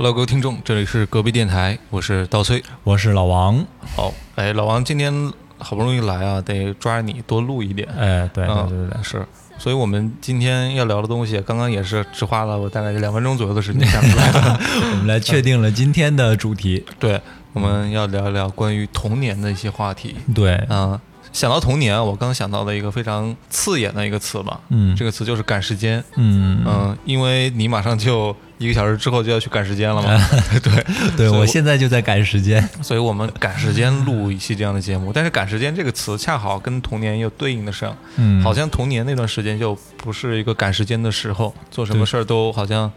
Hello，各位听众，这里是隔壁电台，我是刀崔。我是老王。好，哎，老王今天好不容易来啊，得抓着你多录一点。哎，对对嗯对是，所以我们今天要聊的东西，刚刚也是只花了我大概两分钟左右的时间想出来的。我们来确定了今天的主题。对，我们要聊一聊关于童年的一些话题。对，嗯、想到童年，我刚想到了一个非常刺眼的一个词吧，嗯。这个词就是赶时间。嗯。嗯，因为你马上就一个小时之后就要去赶时间了嘛，对，对我现在就在赶时间。所以我们赶时间录一期这样的节目。但是“赶时间”这个词恰好跟童年又对应的上，嗯，好像童年那段时间就不是一个赶时间的时候，做什么事儿都好像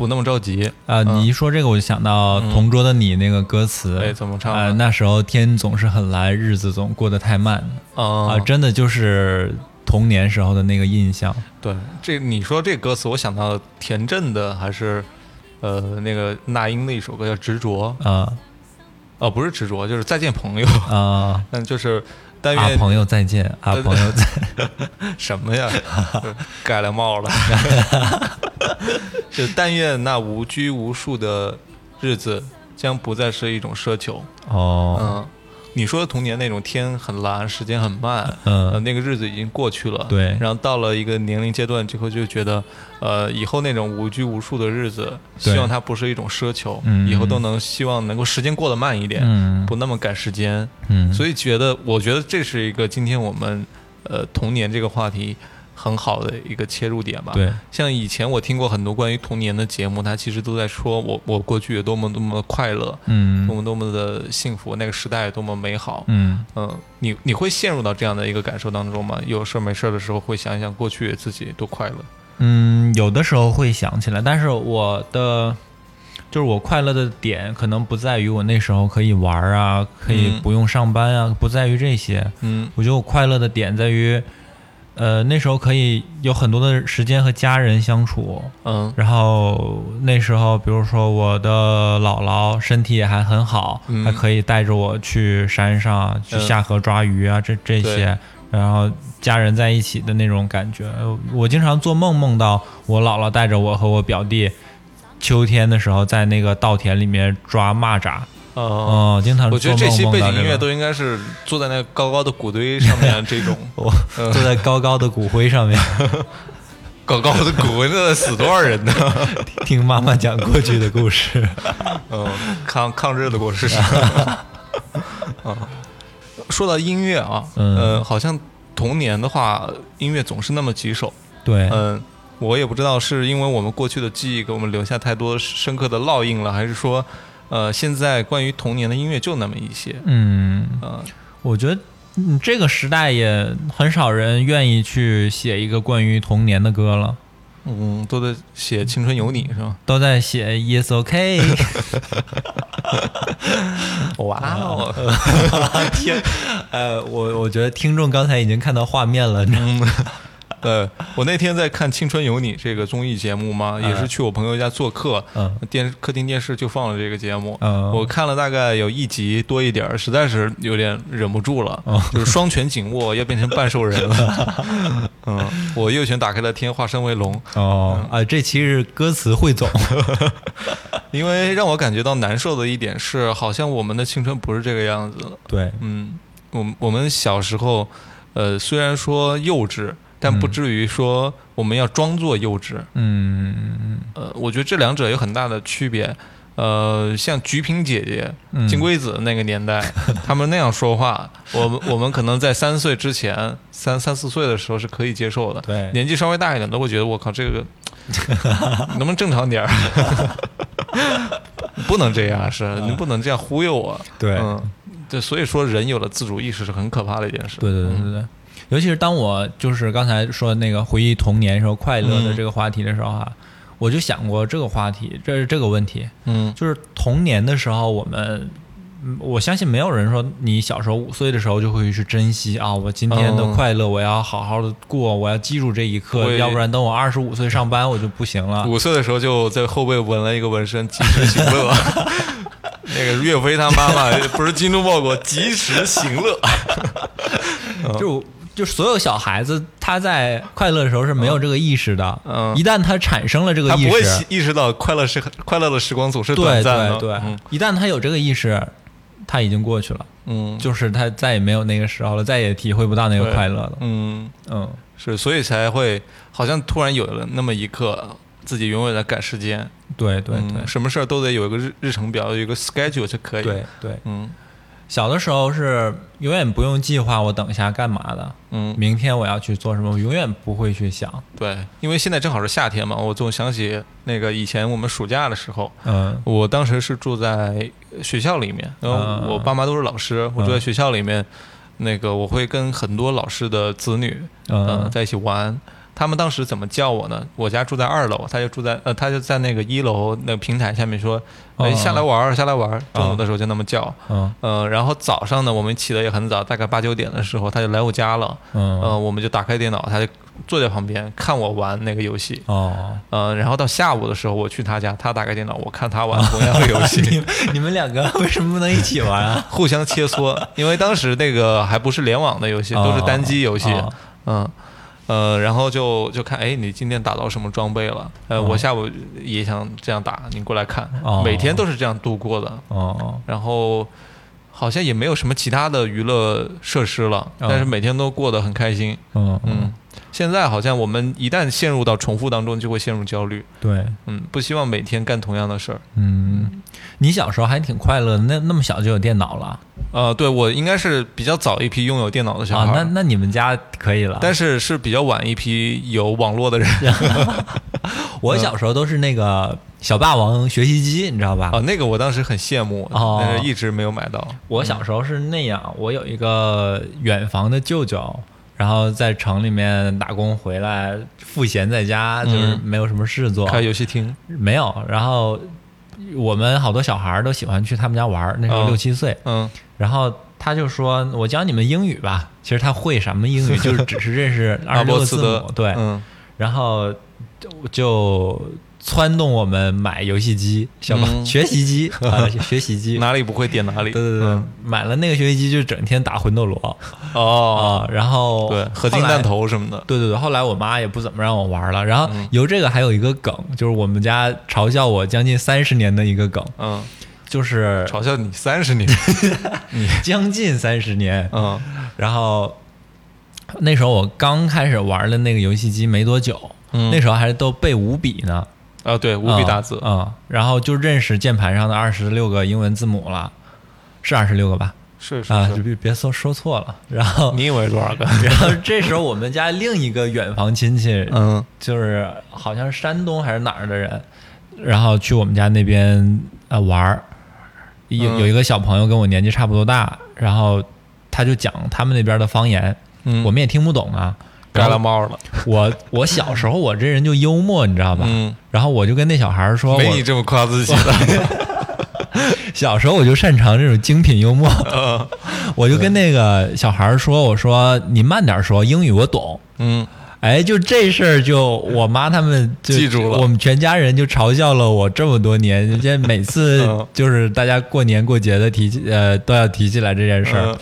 不那么着急。啊，嗯你一说这个，我就想到《同桌的你》那个歌词。哎，怎么唱啊，啊？那时候天总是很蓝，日子总过得太慢啊啊，真的就是童年时候的那个印象。对，这你说这歌词，我想到田震的还是呃那个那英的一首歌叫《执着》啊哦，不是执着，就是再见朋友。啊，但 就是但啊，愿朋友再见，啊，朋友再，什么呀？盖了帽了。就但愿那无拘无束的日子将不再是一种奢求。哦，嗯，你说的童年那种天很蓝，时间很慢，呃，嗯，那个日子已经过去了。对然后到了一个年龄阶段之后，就觉得，呃，以后那种无拘无束的日子，希望它不是一种奢求，嗯以后都能希望能够时间过得慢一点，嗯不那么赶时间。嗯，所以觉得，我觉得这是一个今天我们呃童年这个话题很好的一个切入点吧。，对，像以前我听过很多关于童年的节目，它其实都在说我我过去有多么多么快乐，嗯多么多么的幸福，那个时代有多么美好。嗯。嗯，你你会陷入到这样的一个感受当中吗？有事儿没事儿的时候会想一想过去自己多快乐。嗯，有的时候会想起来，但是我的就是我快乐的点，可能不在于我那时候可以玩儿啊，可以嗯不用上班啊，不在于这些。嗯我觉得我快乐的点在于，呃，那时候可以有很多的时间和家人相处。嗯然后那时候，比如说我的姥姥身体也还很好，嗯还可以带着我去山上去嗯下河抓鱼啊，这这些，然后家人在一起的那种感觉。呃我经常做梦，梦到我姥姥带着我和我表弟，秋天的时候在那个稻田里面抓蚂蚱。呃，哦，经常我觉得这些背景音乐都应该是坐在那高高的谷堆上面这种。坐在高高的骨灰上面，高高的谷，那得死多少人呢？听妈妈讲过去的故事。嗯，抗抗日的故事。啊，说到音乐啊，嗯呃，好像童年的话，音乐总是那么几首。对，嗯，我也不知道是因为我们过去的记忆给我们留下太多深刻的烙印了，还是说，呃，现在关于童年的音乐就那么一些。嗯，呃，我觉得，嗯，这个时代也很少人愿意去写一个关于童年的歌了，嗯，都在写《青春有你》是吧？都在写 Yes OK。哇哦，天，呃，我我觉得听众刚才已经看到画面了，你知道吗？嗯，呃，我那天在看《青春有你》这个综艺节目嘛，也是去我朋友家做客，嗯。电客厅电视就放了这个节目，嗯。我看了大概有一集多一点儿，实在是有点忍不住了，哦就是双拳紧握，要变成半兽人了。嗯，我右拳打开了天，化身为龙，哦。啊，这期是歌词汇总，因为让我感觉到难受的一点是，好像我们的青春不是这个样子了。对，嗯，我们我们小时候，呃，虽然说幼稚，但不至于说我们要装作幼稚。嗯呃，我觉得这两者有很大的区别。呃，像菊萍姐姐、嗯金龟子那个年代，他们那样说话，我们我们可能在三岁之前，三三四岁的时候是可以接受的。对年纪稍微大一点都会觉得我靠，这个 能不能正常点儿？不能这样，是你不能这样忽悠我。对嗯，对，所以说人有了自主意识是很可怕的一件事。对对对对对。尤其是当我就是刚才说那个回忆童年时候快乐的这个话题的时候哈、我就想过这个话题，这是这个问题，嗯就是童年的时候我们。嗯我相信没有人说你小时候五岁的时候就会去珍惜啊，我今天的嗯快乐我要好好的过，我要记住这一刻，会要不然等我二十五岁上班我就不行了。五岁的时候就在后背纹了一个纹身，及时行乐。那个岳飞他妈妈不是精忠报国，及时行乐。就就所有小孩子他在快乐的时候是没有这个意识的，嗯。一旦他产生了这个意识他不会识，意识到快乐是快乐的时光总是对短暂的。对对，嗯。一旦他有这个意识，他已经过去了，嗯，就是他再也没有那个时候了，再也体会不到那个快乐了。嗯。嗯，是，所以才会好像突然有了那么一刻，自己永远在赶时间。对对嗯对什么事儿都得有一个日日程表，有一个 schedule 就可以。对，对，嗯小的时候是永远不用计划我等一下干嘛的，嗯，明天我要去做什么，我永远不会去想。对，因为现在正好是夏天嘛，我总想起那个以前我们暑假的时候，嗯我当时是住在学校里面，然后嗯我爸妈都是老师，我住在学校里面，那个我会跟很多老师的子女，呃，嗯在一起玩。他们当时怎么叫我呢？我家住在二楼，他就住在呃，他就在那个一楼那个平台下面说：“哎，嗯下来玩儿，下来玩儿。”中午的时候就那么叫。嗯呃，然后早上呢，我们起的也很早，大概八九点的时候，他就来我家了。嗯呃，我们就打开电脑，他就坐在旁边看我玩那个游戏。哦，呃，然后到下午的时候，我去他家，他打开电脑，我看他玩同样的游戏。你你们两个为什么不能一起玩啊？互相切磋，因为当时那个还不是联网的游戏，都是单机游戏，哦嗯。呃，然后就就看，哎，你今天打到什么装备了？呃，哦我下午也想这样打，你过来看。哦每天都是这样度过的，哦哦然后好像也没有什么其他的娱乐设施了，哦但是每天都过得很开心。嗯嗯，现在好像我们一旦陷入到重复当中，就会陷入焦虑。对，嗯，不希望每天干同样的事儿。嗯，你小时候还挺快乐的，那那么小就有电脑了呃，对我应该是比较早一批拥有电脑的小孩啊？那那你们家可以了。但是是比较晚一批有网络的人 我小时候都是那个小霸王学习机，你知道吧？啊，那个我当时很羡慕，哦但是一直没有买到。我小时候是那样，我有一个远房的舅舅，然后在城里面打工回来，赋闲在家，就是嗯没有什么事做，开游戏厅，没有。然后我们好多小孩儿都喜欢去他们家玩儿，那时候哦。六七岁，嗯。然后他就说：“我教你们英语吧。”其实他会什么英语，就是只是认识二阿十六个字母，对。嗯。然后就就撺动我们买游戏机，小吧、嗯。学习机 啊，学习机。哪里不会点哪里。对对对，嗯。买了那个学习机就整天打魂斗罗。哦，啊，然后对，合金弹。头什么的。对对对，后来我妈也不怎么让我玩了，然后嗯。由这个还有一个梗，就是我们家嘲笑我将近三十年的一个梗，嗯，就是嘲笑你三十年。将近三十年，嗯。然后那时候我刚开始玩的那个游戏机没多久，嗯，那时候还都背五笔呢，啊对，五笔大字。嗯，嗯然后就认识键盘上的二十六个英文字母了，是二十六个吧？是是啊。别别说说错了。然后，你以为多少个？然后这时候我们家另一个远房亲戚，嗯就是好像是山东还是哪儿的人，然后去我们家那边呃玩儿，有嗯有一个小朋友跟我年纪差不多大，然后他就讲他们那边的方言，嗯，我们也听不懂啊。盖了帽了。我我小时候我这人就幽默，你知道吧？嗯，然后我就跟那小孩说，我没你这么夸自己的。小时候我就擅长这种精品幽默，嗯我就跟那个小孩说，我说你慢点说，英语我懂。嗯哎，就这事儿，就我妈他们就记住了我们全家人就嘲笑了我这么多年。人家每次嗯就是大家过年过节的提起，呃，都要提起来这件事儿。嗯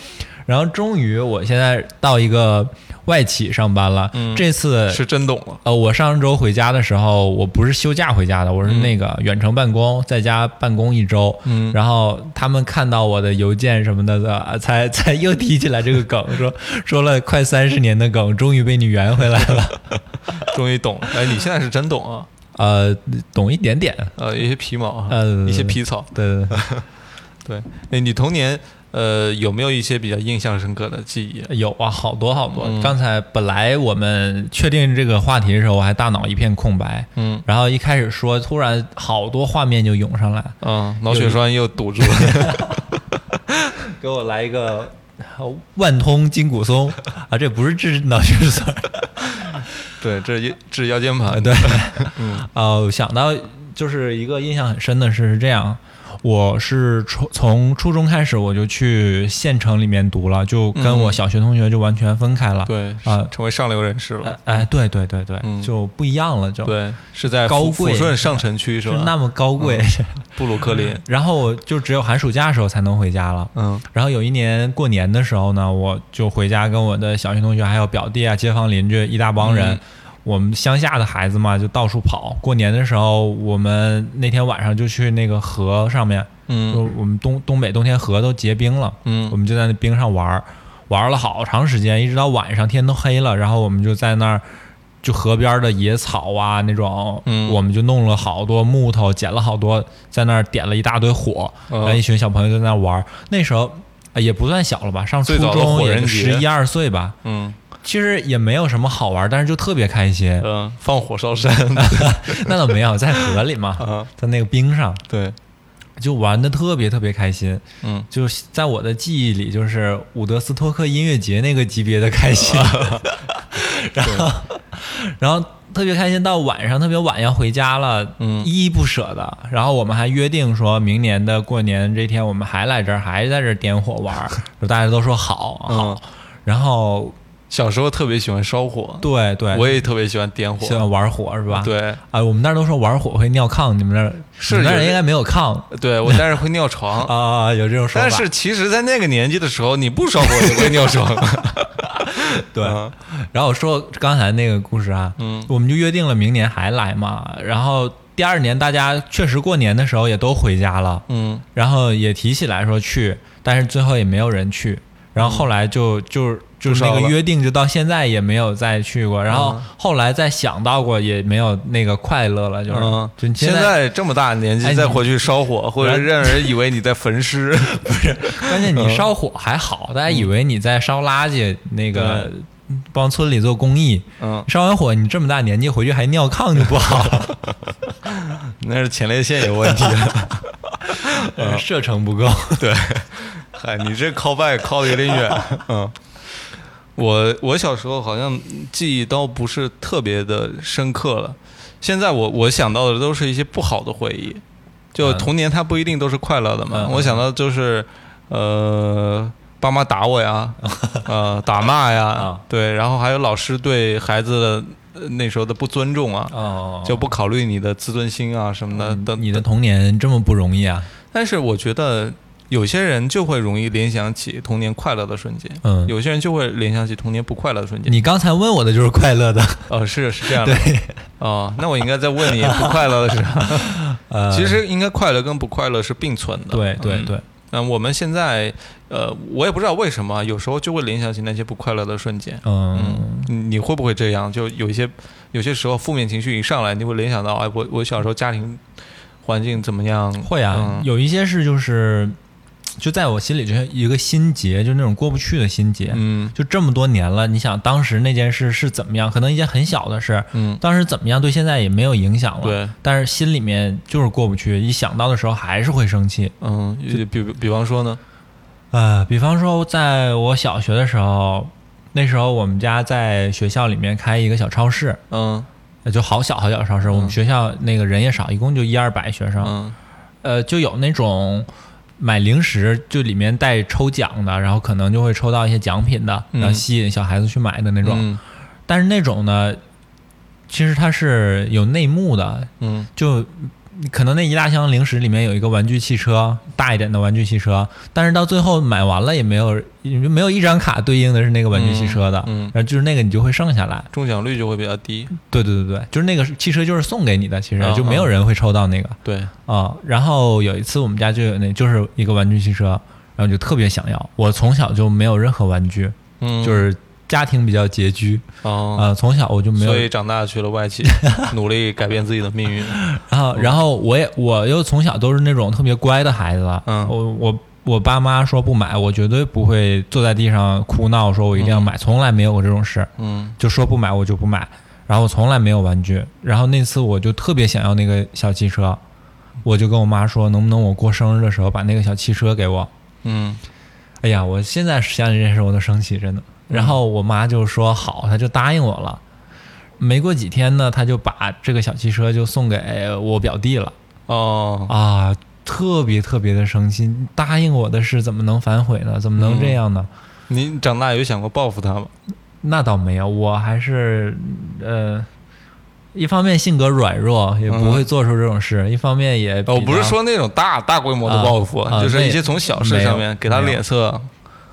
然后终于，我现在到一个外企上班了。嗯这次是真懂了。呃，我上周回家的时候，我不是休假回家的，我是那个远程办公，在家办公一周。嗯然后他们看到我的邮件什么的的，才才又提起来这个梗，说说了快三十年的梗，终于被你圆回来了。终于懂了。哎，你现在是真懂啊。呃，懂一点点。呃，一些皮毛啊，呃一些皮草。对对对，对，哎，你童年呃有没有一些比较印象深刻的记忆？有啊，好多好多。嗯刚才本来我们确定这个话题的时候，我还大脑一片空白。嗯然后一开始说，突然好多画面就涌上来，嗯，脑血栓又堵住了。给我来一个呃万通筋骨松啊，这不是治脑血栓。对，这是治腰间盘。啊，对，嗯呃，想到就是一个印象很深的是这样，我是从从初中开始我就去县城里面读了，就跟我小学同学就完全分开了。对啊成为上流人士了。哎哎，对对对对，嗯就不一样了，就对，是在抚高贵抚顺上城区是吧？是那么高贵。布鲁克林。然后我就只有寒暑假的时候才能回家了。嗯然后有一年过年的时候呢，我就回家跟我的小学同学还有表弟啊、街坊邻居一大帮人，嗯我们乡下的孩子嘛，就到处跑。过年的时候，我们那天晚上就去那个河上面，就嗯我们东东北冬天河都结冰了，嗯。我嗯们就在那冰上玩儿，玩了好长时间，一直到晚上天都黑了，然后我们就在那儿。就河边的野草啊，那种，嗯。我们就弄了好多木头，捡了好多，在那儿点了一大堆火，嗯。然后一群小朋友在那儿玩儿。那时候呃也不算小了吧，上初中十一二岁吧，嗯其实也没有什么好玩，但是就特别开心。嗯，放火烧山。那倒没有，在河里嘛，啊，在那个冰上，对，就玩的特别特别开心。嗯就是在我的记忆里，就是伍德斯托克音乐节那个级别的开心。然后，然后特别开心，到晚上特别晚要回家了，嗯依依不舍的。然后我们还约定说，明年的过年这天我们还来这儿，还在这儿点火玩儿。就大家都说好嗯好。然后，小时候特别喜欢烧火，对对，我也特别喜欢点火。喜欢玩火是吧？。对啊，我们那儿都说玩火会尿炕，你们那儿是你们那儿应该没有炕对，我但是会尿床。啊，有这种说法。但是其实，在那个年纪的时候，你不烧火也会尿床。对，嗯然后我说刚才那个故事啊，嗯我们就约定了明年还来嘛。然后第二年大家确实过年的时候也都回家了，嗯然后也提起来说去，但是最后也没有人去。然后后来就就就是那个约定，就到现在也没有再去过。然后嗯后来再想到过，也没有那个快乐了，就是、嗯，现在在这么大年纪再回去烧火，或者让人以为你在焚尸。不是关键你烧火还好，大家以为你在烧垃圾，那个帮村里做公益。嗯，烧完火，你这么大年纪回去还尿炕就不好了，那是前列腺有问题。呃射程不够。对，嗨，你这 call back call 的有点远。嗯，我我小时候好像记忆都不是特别的深刻了。现在我我想到的都是一些不好的回忆，就嗯童年它不一定都是快乐的嘛。嗯我想到就是呃，爸妈打我呀，呃，打骂呀啊，对，然后还有老师对孩子的呃那时候的不尊重啊。哦就不考虑你的自尊心啊什么的等你的童年这么不容易啊？但是我觉得有些人就会容易联想起童年快乐的瞬间，嗯有些人就会联想起童年不快乐的瞬间。你刚才问我的就是快乐的，哦，是是这样的。哦，那我应该再问你不快乐的是啥？呃，其实应该快乐跟不快乐是并存的。嗯对对对，那我们现在，呃，我也不知道为什么，有时候就会联想起那些不快乐的瞬间。嗯你你会不会这样？就有一些有些时候负面情绪一上来，你会联想到，哎，我我小时候家庭环境怎么样？会啊，嗯有一些事就是就在我心里就是一个心结，就那种过不去的心结。嗯就这么多年了，你想当时那件事是怎么样？可能一件很小的事，嗯，当时怎么样对现在也没有影响了。对，但是心里面就是过不去，一想到的时候还是会生气。嗯，比比比方说呢？呃，比方说，在我小学的时候，那时候我们家在学校里面开一个小超市，嗯呃就好小好小的超市。我们学校那个人也少，一共就一二百学生。嗯呃，就有那种买零食，就里面带抽奖的，然后可能就会抽到一些奖品的，嗯。然后吸引小孩子去买的那种。嗯。但是那种呢，其实它是有内幕的，嗯。就可能那一大箱零食里面有一个玩具汽车，大一点的玩具汽车，但是到最后买完了也没有没有一张卡对应的是那个玩具汽车的，嗯嗯然后就是那个你就会剩下来。中奖率就会比较低。对对对对，就是那个汽车就是送给你的，其实嗯就没有人会抽到那个对，啊、然后有一次我们家就有那就是一个玩具汽车，然后就特别想要。我从小就没有任何玩具，嗯，就是家庭比较拮据哦，啊、从小我就没有所以长大去了外企，努力改变自己的命运。然后，然后我也我又从小都是那种特别乖的孩子，嗯。我我我爸妈说不买，我绝对不会坐在地上哭闹，说我一定要买，从来没有过这种事，嗯。就说不买我就不买，然后我从来没有玩具，然后那次我就特别想要那个小汽车，我就跟我妈说，能不能我过生日的时候把那个小汽车给我？嗯。哎呀，我现在想起这件事我都生气，真的。然后我妈就说好，她就答应我了。没过几天呢，她就把这个小汽车就送给我表弟了。哦，啊，特别特别的生气。答应我的事怎么能反悔呢？怎么能这样呢？你长大有想过报复他吗？那倒没有，我还是呃，一方面性格软弱，也不会做出这种事；一方面也比哦，不是说那种大大规模的报复，就是一些从小事上面给他脸色。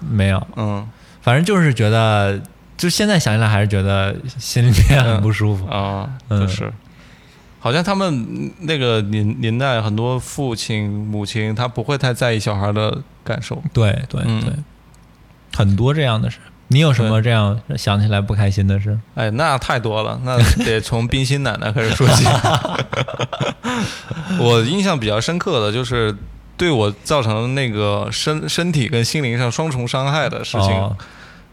没有，嗯反正就是觉得，就现在想起来还是觉得心里面很不舒服。啊，嗯就是。好像他们那个年年代，很多父亲母亲他不会太在意小孩的感受。对对嗯对，很多这样的事。你有什么这样想起来不开心的事？哎，那太多了，那得从冰心奶奶开始说起。我印象比较深刻的就是对我造成那个身身体跟心灵上双重伤害的事情。哦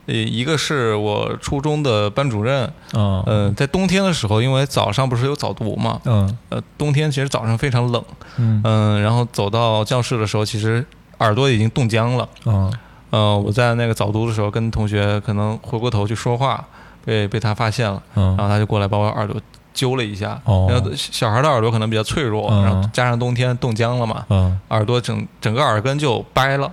呃，一个是我初中的班主任，嗯。呃、在冬天的时候，因为早上不是有早读嘛，嗯。呃，冬天其实早上非常冷，嗯。嗯、然后走到教室的时候，其实耳朵已经冻僵了。嗯。呃，我在那个早读的时候跟同学可能回过头去说话，被被他发现了，然嗯后他就过来把我耳朵揪了一下。哦。然后小孩的耳朵可能比较脆弱，嗯。然后加上冬天冻僵了嘛，嗯。耳朵整整个耳根就掰了，哦，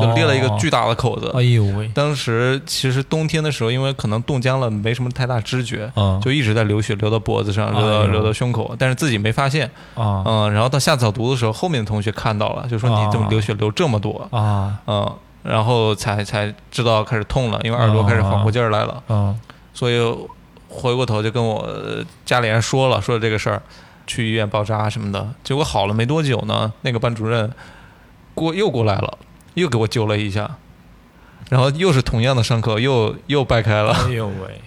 就裂了一个巨大的口子。哎呦喂，当时其实冬天的时候，因为可能冻僵了，没什么太大知觉，嗯。就一直在流血，流到脖子上，流到流到胸口，但是自己没发现。啊。嗯，然后到下早读的时候，后面的同学看到了，就说你怎么流血流这么多？啊。嗯，然后才才知道开始痛了，因为耳朵开始缓过劲儿来了，嗯所以回过头就跟我呃家里人说了，说这个事儿，去医院包扎什么的。结果好了没多久呢，那个班主任过又过来了，又给我揪了一下，然后又是同样的伤口，又又掰开了。哎呦喂，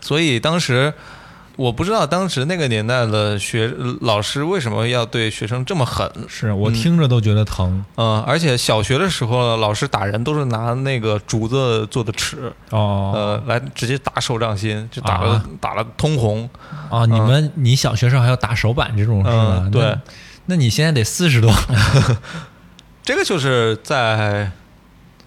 所以当时我不知道当时那个年代的学老师为什么要对学生这么狠。是我嗯听着都觉得疼嗯，而且小学的时候，老师打人都是拿那个竹子做的尺，哦呃，来直接打手掌心，就打了、啊打了通红。啊！你们你小学时候还要打手板这种是吧嗯？对那，那你现在得四十多 这个就是在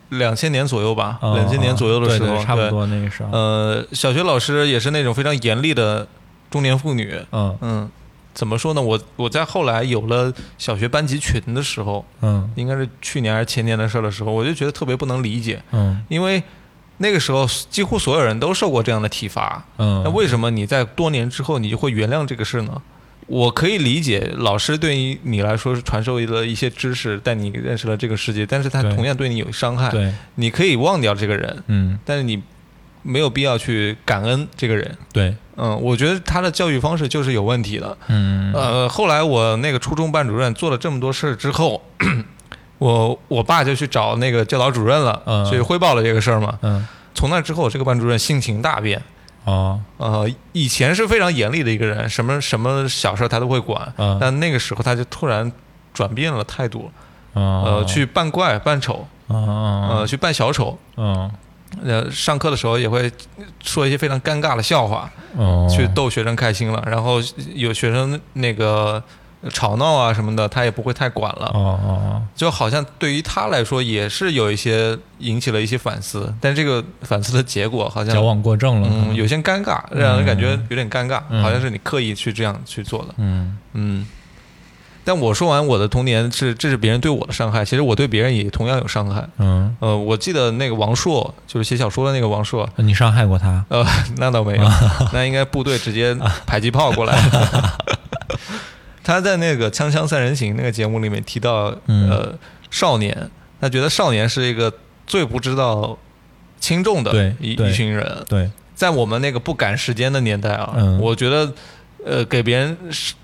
两千年左右吧，哦两千年左右的时候，对对差不。多那个时候。呃，小学老师也是那种非常严厉的中年妇女。嗯嗯，怎么说呢？我我在后来有了小学班级群的时候，嗯应该是去年还是前年的事儿的时候，我就觉得特别不能理解，嗯因为那个时候几乎所有人都受过这样的体罚，嗯，那为什么你在多年之后你就会原谅这个事呢？我可以理解，老师对于你来说是传授了一些知识，带你认识了这个世界，但是他同样对你有伤害。对你可以忘掉这个人，嗯但是你没有必要去感恩这个人。对嗯，我觉得他的教育方式就是有问题的。嗯呃，后来我那个初中班主任做了这么多事儿之后，我我爸就去找那个教导主任了，嗯去汇报了这个事儿嘛。嗯从那之后，这个班主任性情大变。哦呃，以前是非常严厉的一个人，什么什么小事他都会管，嗯。但那个时候他就突然转变了态度，哦呃，去扮怪扮丑，嗯呃，去扮小丑，嗯。呃，上课的时候也会说一些非常尴尬的笑话，哦。去逗学生开心了，然后有学生那个吵闹啊什么的，他也不会太管了，哦哦就好像对于他来说也是有一些引起了一些反思，但这个反思的结果好像矫枉过正了嗯有些尴尬，让人感觉有点尴尬，嗯。好像是你刻意去这样去做的。嗯。嗯，但我说完我的童年是这是别人对我的伤害，其实我对别人也同样有伤害。嗯，呃，我记得那个王朔，就是写小说的那个王朔，你伤害过他。呃，那倒没有，那应该部队直接迫击炮过来。他在那个《锵锵三人行》那个节目里面提到，嗯。呃，少年，他觉得少年是一个最不知道轻重的一一群人，对。在我们那个不赶时间的年代啊，嗯。我觉得，呃，给别人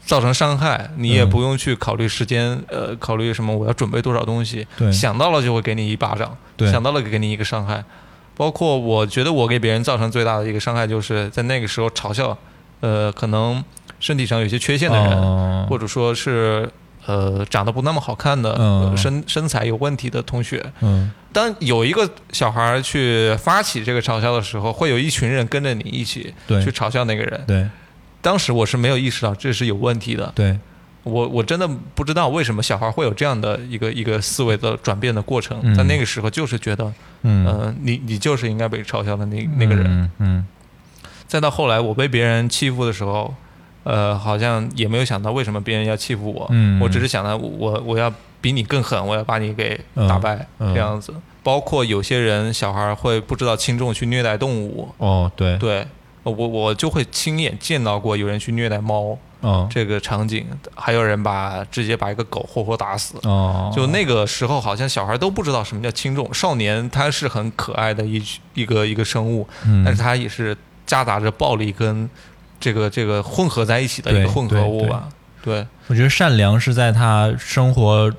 造成伤害，你也嗯不用去考虑时间，呃，考虑什么我要准备多少东西，对。想到了就会给你一巴掌，想到了给你一个伤害。包括我觉得我给别人造成最大的一个伤害，就是在那个时候嘲笑，呃，可能身体上有些缺陷的人，哦。或者说是呃长得不那么好看的、嗯。呃身身材有问题的同学，嗯。当有一个小孩儿去发起这个嘲笑的时候，会有一群人跟着你一起去嘲笑那个人。对。当时我是没有意识到这是有问题的，对。我我真的不知道为什么小孩会有这样的一个一个思维的转变的过程。嗯在那个时候，就是觉得，嗯。呃，你你就是应该被嘲笑的那那个人。嗯嗯。再到后来，我被别人欺负的时候，呃，好像也没有想到为什么别人要欺负我，嗯我只是想到我我要比你更狠，我要把你给打败、嗯嗯这样子。包括有些人小孩会不知道轻重去虐待动物，哦，对，对我我就会亲眼见到过有人去虐待猫哦这个场景，还有人把直接把一个狗活活打死。哦，就那个时候，好像小孩都不知道什么叫轻重。少年他是很可爱的一一个一个生物，嗯，但是他也是夹杂着暴力跟这个这个混合在一起的一个混合物吧。对，我觉得善良是在他生活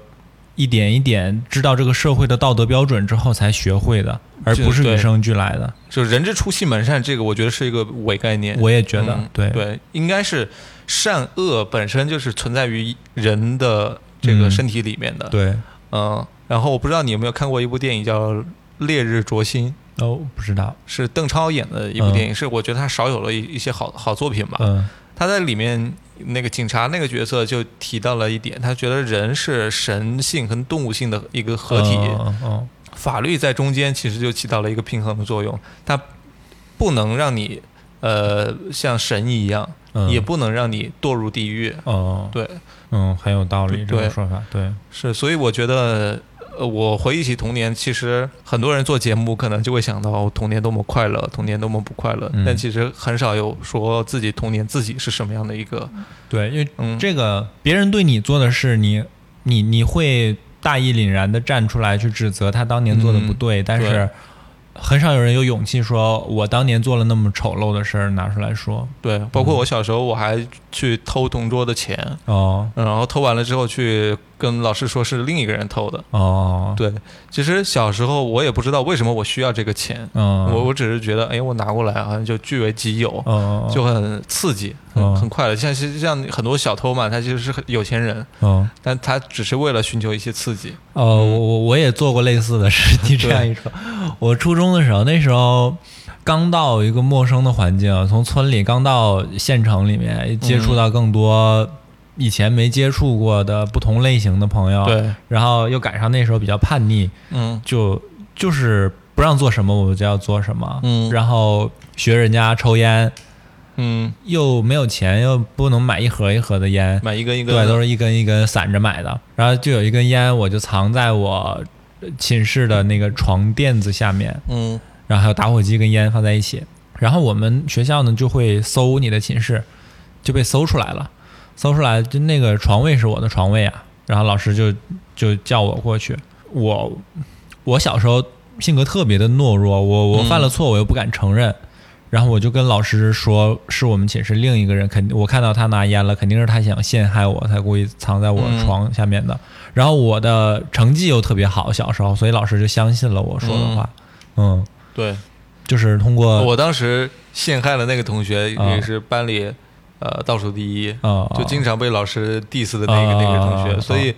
一点一点知道这个社会的道德标准之后才学会的，而不是与生俱来的。就人之初性本善，这个我觉得是一个伪概念。我也觉得，嗯对对，应该是善恶本身就是存在于人的这个嗯身体里面的。对。嗯，然后我不知道你有没有看过一部电影叫《烈日灼心》，哦，不知道，是邓超演的一部电影，是我觉得他少有了一一些好好作品吧。嗯。他在里面那个警察那个角色就提到了一点，他觉得人是神性和动物性的一个合体，法律在中间其实就起到了一个平衡的作用，它不能让你呃像神一样，嗯，也不能让你堕入地狱。哦，对，嗯，很有道理，这对个说法，对，是，所以我觉得。呃，我回忆起童年，其实很多人做节目可能就会想到童年多么快乐，童年多么不快乐，嗯。但其实很少有说自己童年自己是什么样的一个，对，因为嗯，这个别人对你做的事，你你你会大义凛然的站出来去指责他当年做的不对，但是很少有人有勇气说，我当年做了那么丑陋的事儿拿出来说。对，包括我小时候，我还去偷同桌的钱，哦。嗯然后偷完了之后去跟老师说是另一个人偷的。哦，对，其实小时候我也不知道为什么我需要这个钱，嗯，我我只是觉得，哎，我拿过来好像就据为己有，嗯。就很刺激，嗯。很很快乐。像是像很多小偷嘛，他其实是很有钱人，嗯。但他只是为了寻求一些刺激。哦，我我我也做过类似的事。你这样一说，我初中的时候，那时候刚到一个陌生的环境，从村里刚到县城里面，接触到更多以前没接触过的不同类型的朋友。，对，然后又赶上那时候比较叛逆，嗯。就就是不让做什么我就要做什么，嗯。然后学人家抽烟，嗯，又没有钱，又不能买一盒一盒的烟，买一根一根对，都是一根一根散着买的。然后就有一根烟，我就藏在我寝室的那个床垫子下面，嗯然后还有打火机跟烟放在一起。然后我们学校呢就会搜你的寝室，就被搜出来了，搜出来就那个床位是我的床位啊。然后老师就就叫我过去，我我小时候性格特别的懦弱，我我犯了错我又不敢承认。然后我就跟老师说，是我们寝室另一个人，肯定我看到他拿烟了，肯定是他想陷害我，才故意藏在我嗯床下面的。然后我的成绩又特别好，小时候，所以老师就相信了我说的话。嗯，对。就是通过我当时陷害了那个同学，啊。也是班里呃倒数第一，啊，就经常被老师 diss 的那个、啊那个同学，啊所以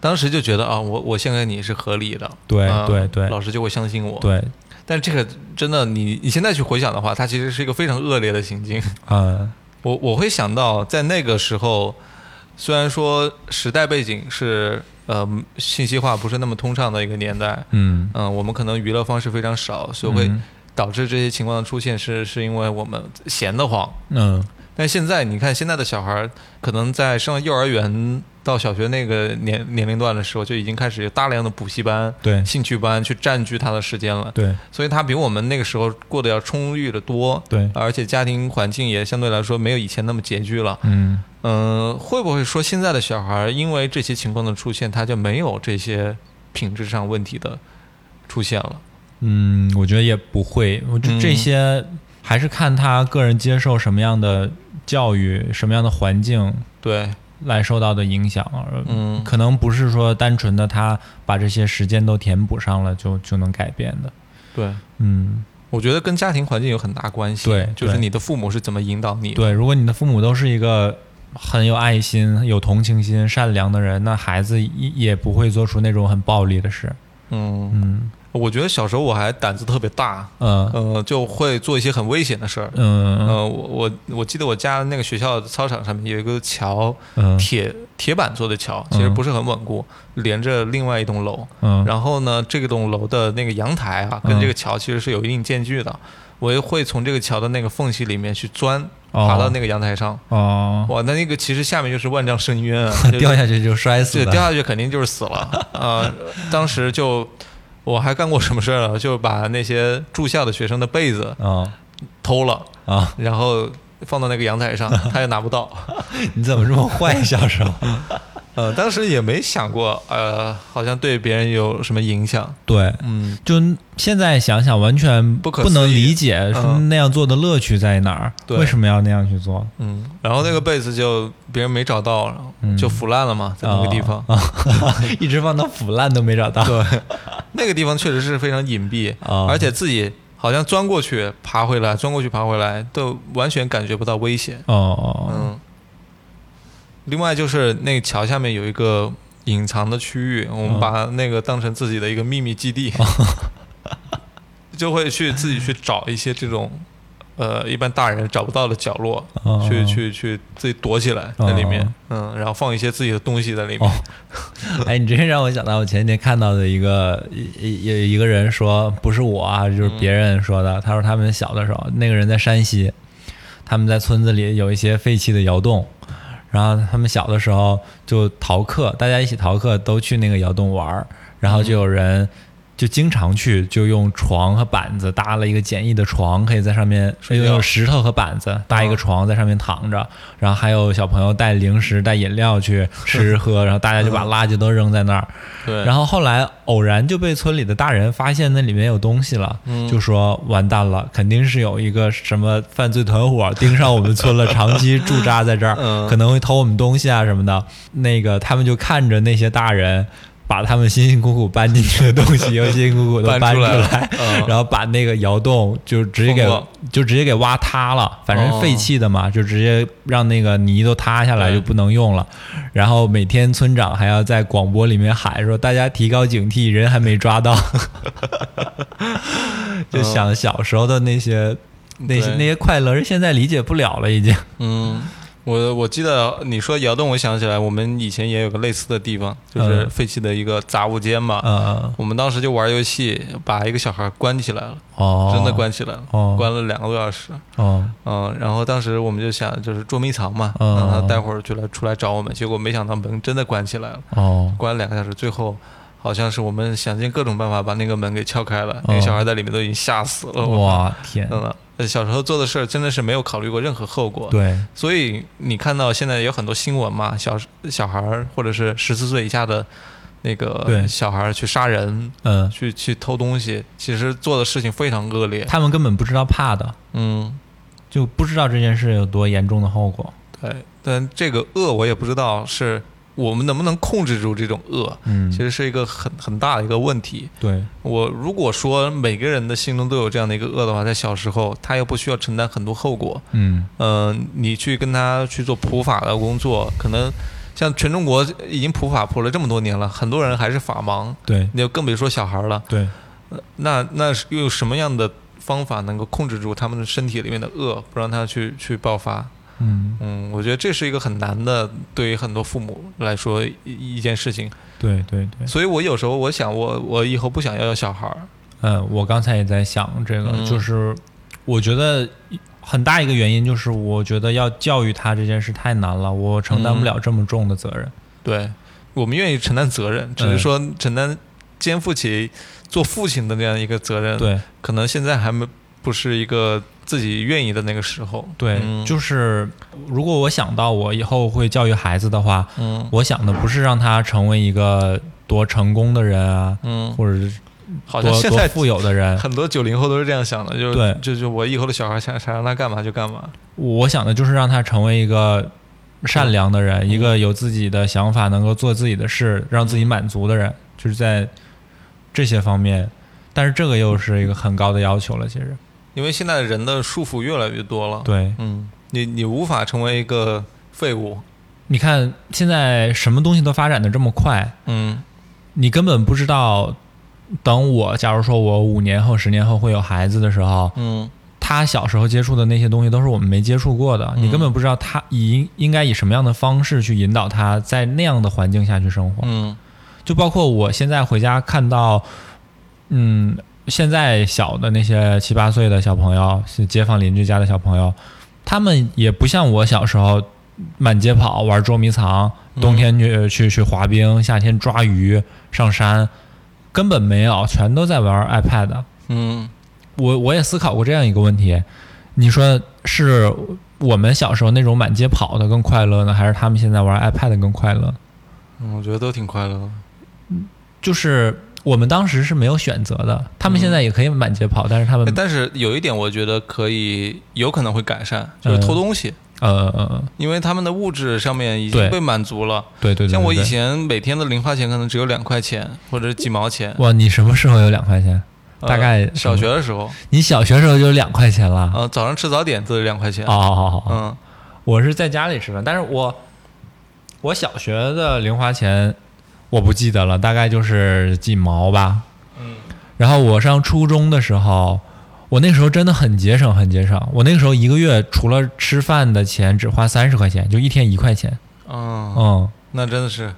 当时就觉得啊，我我陷害你是合理的，对啊对。对老师就会相信我。，对，但这个真的，你你现在去回想的话，它其实是一个非常恶劣的行径。嗯我我会想到，在那个时候，虽然说时代背景是呃信息化不是那么通畅的一个年代，嗯，嗯、我们可能娱乐方式非常少，所以会嗯。导致这些情况的出现是是因为我们闲得慌。嗯但现在你看，现在的小孩儿可能在上幼儿园到小学那个年年龄段的时候，就已经开始有大量的补习班、对兴趣班去占据他的时间了，对所以他比我们那个时候过得要充裕的多，对，而且家庭环境也相对来说没有以前那么拮据了。嗯嗯、会不会说现在的小孩儿因为这些情况的出现，他就没有这些品质上问题的出现了？嗯，我觉得也不会，我觉得这嗯些还是看他个人接受什么样的教育、什么样的环境对，来受到的影响，而嗯，可能不是说单纯的他把这些时间都填补上了就就能改变的。对。嗯，我觉得跟家庭环境有很大关系，对对就是你的父母是怎么引导你的，对，如果你的父母都是一个很有爱心、有同情心、善良的人，那孩子也也不会做出那种很暴力的事。嗯，嗯我觉得小时候我还胆子特别大，嗯呃，就会做一些很危险的事儿。嗯呃，我我我记得我家那个学校操场上面有一个桥，嗯铁铁板做的桥，其实不是很稳固，连着另外一栋楼。嗯，然后呢，这个栋楼的那个阳台啊，跟这个桥其实是有一定间距的。我也会从这个桥的那个缝隙里面去钻，哦爬到那个阳台上。哦，哇，那那个其实下面就是万丈深渊啊，掉下去就摔死对，掉下去肯定就是死了。呃，当时就我还干过什么事儿呢？就把那些住校的学生的被子啊偷了，啊，然后放到那个阳台上，他也拿不到。你怎么这么坏？小时候？呃，当时也没想过，呃，好像对别人有什么影响。对，嗯，就现在想想，完全不可不能理解嗯那样做的乐趣在哪儿，对为什么要那样去做？嗯，然后那个被子就别人没找到，然后嗯就腐烂了嘛，在那个地方。啊，一直放到腐烂都没找到。对，那个地方确实是非常隐蔽，啊而且自己好像钻过去、爬回来，钻过去、爬回来，都完全感觉不到危险。哦哦，嗯。另外就是那个桥下面有一个隐藏的区域，我们嗯把那个当成自己的一个秘密基地，就会去自己去找一些这种。呃，一般大人找不到的角落，哦去去去自己躲起来在里面，嗯，然后放一些自己的东西在里面，哦 哎，你这让我想到我前几天看到的一个一有一个人说，不是我啊，就是别人说的。他说他们小的时候，那个人在山西，他们在村子里有一些废弃的窑洞，然后他们小的时候就逃课，大家一起逃课都去那个窑洞玩儿，然后就有人。就经常去，就用床和板子搭了一个简易的床，可以在上面用石头和板子搭一个床，在上面躺着。然后还有小朋友带零食、带饮料去吃喝，然后大家就把垃圾都扔在那儿。对，然后后来偶然就被村里的大人发现那里面有东西了，嗯就说完蛋了，肯定是有一个什么犯罪团伙盯上我们村了，长期驻扎在这儿，嗯可能会偷我们东西啊什么的。那个他们就看着那些大人。把他们辛辛苦苦搬进去的东西，又辛辛苦苦的搬出来，嗯。然后把那个窑洞就直接给就直接给挖塌了，反正哦废弃的嘛，就直接让那个泥都塌下来，就不能用了。然后每天村长还要在广播里面喊说：“大家提高警惕，人还没抓到。”就想小时候的那些那些那些快乐，是现在理解不了了，已经。嗯，我我记得你说窑洞，我想起来，我们以前也有个类似的地方，就是嗯废弃的一个杂物间嘛。呃，我们当时就玩游戏，把一个小孩关起来了，哦，真的关起来了，哦关了两个多小时。哦，嗯，然后当时我们就想，就是捉迷藏嘛，嗯让他待会儿就来出来找我们。结果没想到门真的关起来了，哦，关了两个小时，最后好像是我们想尽各种办法把那个门给撬开了。那个小孩在里面都已经吓死了，我哇天，真的。呃小时候做的事儿真的是没有考虑过任何后果，对，所以你看到现在有很多新闻嘛，小小孩儿或者是十四岁以下的那个小孩儿去杀人、嗯，去去偷东西，其实做的事情非常恶劣。他们根本不知道怕的，嗯，就不知道这件事有多严重的后果。对，但这个恶我也不知道是我们能不能控制住这种恶，嗯，其实是一个很很大的一个问题。对，我如果说每个人的心中都有这样的一个恶的话，在小时候他又不需要承担很多后果，嗯。呃、你去跟他去做普法的工作，可能像全中国已经普法普了这么多年了，很多人还是法盲，对。你就更别说小孩了。对，那那又有什么样的方法能够控制住他们的身体里面的恶，不让他去去爆发？嗯嗯，我觉得这是一个很难的，对于很多父母来说一一件事情。对对对。所以我有时候我想我，我以后不想要有小孩儿。嗯，我刚才也在想这个，嗯就是我觉得很大一个原因就是，我觉得要教育他这件事太难了，我承担不了这么重的责任。对，我们愿意承担责任，只是说承担肩负起做父亲的那样一个责任。，对可能现在还没不是一个自己愿意的那个时候。对，嗯就是如果我想到我以后会教育孩子的话，嗯我想的不是让他成为一个多成功的人啊，嗯，或者是好像多现在富有的人。很多九零后都是这样想的，就对就就我以后的小孩想想让他干嘛就干嘛。我想的就是让他成为一个善良的人，一个有自己的想法，能够做自己的事，让自己满足的人，就是在这些方面。但是这个又是一个很高的要求了，其实。因为现在人的束缚越来越多了。，对，嗯，你你无法成为一个废物。你看现在什么东西都发展的这么快，嗯你根本不知道等我假如说我五年后、十年后会有孩子的时候，嗯他小时候接触的那些东西都是我们没接触过的，嗯你根本不知道他以应该以什么样的方式去引导他在那样的环境下去生活。嗯就包括我现在回家看到，嗯，现在小的那些七八岁的小朋友，是街坊邻居家的小朋友，他们也不像我小时候满街跑玩捉迷藏，冬天去、去去滑冰，夏天抓鱼上山，根本没有，全都在玩 iPad。嗯我我也思考过这样一个问题，你说是我们小时候那种满街跑的更快乐呢，还是他们现在玩 iPad 更快乐？嗯，我觉得都挺快乐的。就是我们当时是没有选择的，他们现在也可以满街跑，但是他们哎但是有一点，我觉得可以，有可能会改善，就是偷东西，呃因为他们的物质上面已经被满足了。对对对，像我以前每天的零花钱可能只有两块钱或者几毛钱，哇，你什么时候有两块钱？呃大概小学的时候，你小学时候就有两块钱了？呃，早上吃早点都有两块钱。哦，好好好，嗯。我是在家里吃饭，但是我我小学的零花钱我不记得了，大概就是几毛吧。嗯然后我上初中的时候，我那时候真的很节省，很节省。我那个时候一个月除了吃饭的钱，只花三十块钱，就一天一块钱。嗯，嗯，那真的是，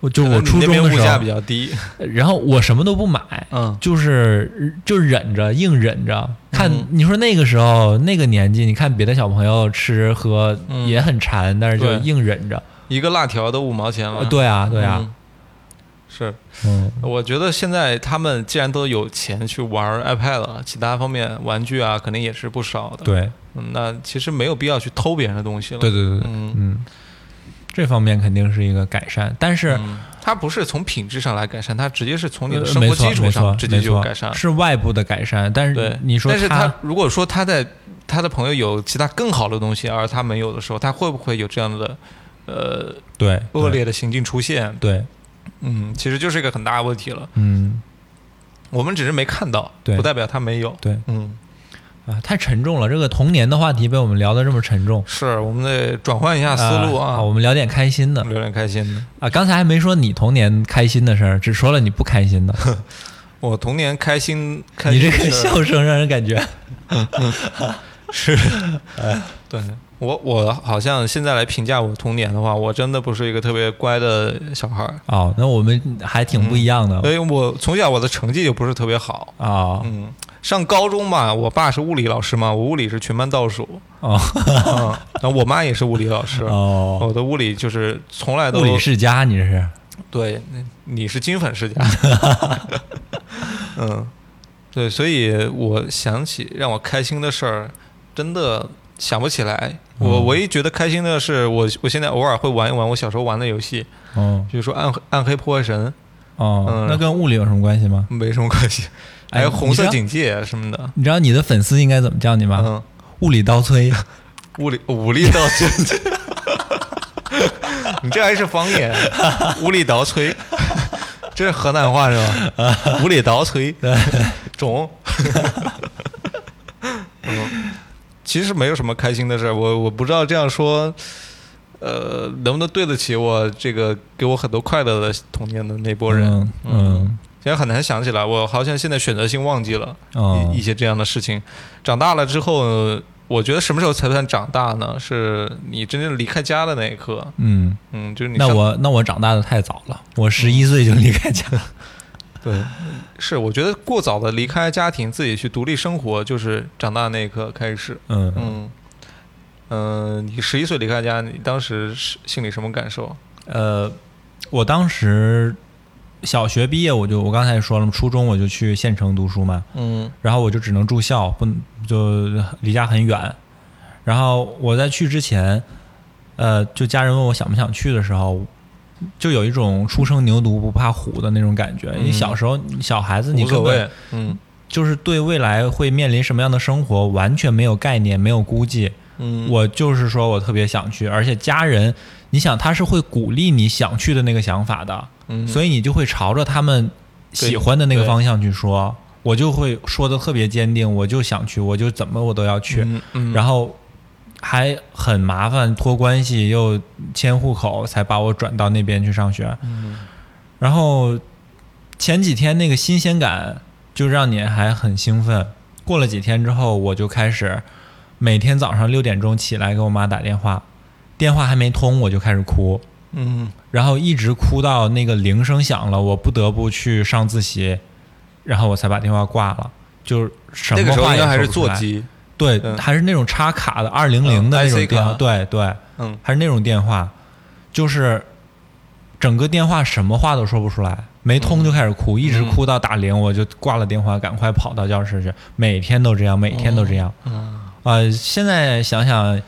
我就我初中的时边物价比候，较低。然后我什么都不买，嗯就是就忍着，硬忍着。看嗯你说那个时候那个年纪，你看别的小朋友吃喝嗯也很馋，但是就硬忍着。一个辣条都五毛钱了。呃对啊，对啊，嗯是，嗯我觉得现在他们既然都有钱去玩 iPad 了，其他方面玩具啊，肯定也是不少的。，对嗯，那其实没有必要去偷别人的东西了。对对对对，嗯嗯，这方面肯定是一个改善，但是。嗯，它不是从品质上来改善，它直接是从你呃的生活基础上直接就改善。是外部的改善，但对是，你说但是他如果说他在他的朋友有其他更好的东西，而他没有的时候，他会不会有这样的呃对恶劣的行径出现？对，嗯，其实就是一个很大的问题了。嗯我们只是没看到，对不代表他没有。对嗯，啊，太沉重了，这个童年的话题被我们聊得这么沉重，是我们得转换一下思路啊，好我们聊点开心的聊点开心的。啊。刚才还没说你童年开心的事儿，只说了你不开心的。我童年开心，开你这个笑声让人感觉 是，对我我好像现在来评价我童年的话，我真的不是一个特别乖的小孩儿，哦，那我们还挺不一样的。所以我从小我的成绩就不是特别好。啊嗯，上高中嘛，我爸是物理老师嘛，我物理是全班倒数。哦。嗯，然后我妈也是物理老师，哦，我的物理就是从来都物理世家你这是？对，那你是金粉世家。嗯，对，所以我想起让我开心的事儿，真的想不起来。我嗯唯一觉得开心的是，我我现在偶尔会玩一玩我小时候玩的游戏，嗯比如说暗黑暗黑破坏神，哦嗯，那跟物理有什么关系吗？没什么关系，还有哎红色警戒什么的。你知道你的粉丝应该怎么叫你吗？嗯，物理刀崔。物理武力倒吹，你这还是方言？无理倒吹，这是河南话是吧？无理倒吹，中。嗯，其实没有什么开心的事儿，我我不知道这样说，呃，能不能对得起我这个给我很多快乐的童年的那波人？嗯嗯现在很难想起来，我好像现在选择性忘记了。哦一一些这样的事情。长大了之后，我觉得什么时候才算长大呢？是你真正离开家的那一刻。嗯，嗯，就是你那我那我长大的太早了，我十一岁就离开家了。对，是我觉得过早的离开家庭，自己去独立生活，就是长大那一刻开始。嗯嗯嗯、你十一岁离开家，你当时是心里什么感受？呃，我当时小学毕业，我就我刚才也说了嘛，初中我就去县城读书嘛，嗯然后我就只能住校，不能就离家很远。然后我在去之前，呃，就家人问我想不想去的时候，就有一种初生牛犊不怕虎的那种感觉。因为嗯小时候小孩子你根本无所谓。嗯就是对未来会面临什么样的生活完全没有概念，没有估计。嗯，我就是说我特别想去，而且家人，你想他是会鼓励你想去的那个想法的，嗯所以你就会朝着他们喜欢的那个方向去说。我就会说的特别坚定，我就想去，我就怎么我都要去，嗯嗯，然后还很麻烦，托关系又迁户口，才把我转到那边去上学。嗯然后前几天那个新鲜感就让你还很兴奋。过了几天之后，我就开始每天早上六点钟起来给我妈打电话，电话还没通我就开始哭，嗯然后一直哭到那个铃声响了，我不得不去上自习，然后我才把电话挂了。就是什么那个时候还是座机，对，嗯还是那种插卡的二零零嗯的那种电话，卡对对，嗯。还是那种电话，就是整个电话什么话都说不出来，没通就开始哭，一直嗯哭到打铃，我就挂了电话，赶快跑到教室去，每天都这样，每天都这样。嗯，啊、现在想想，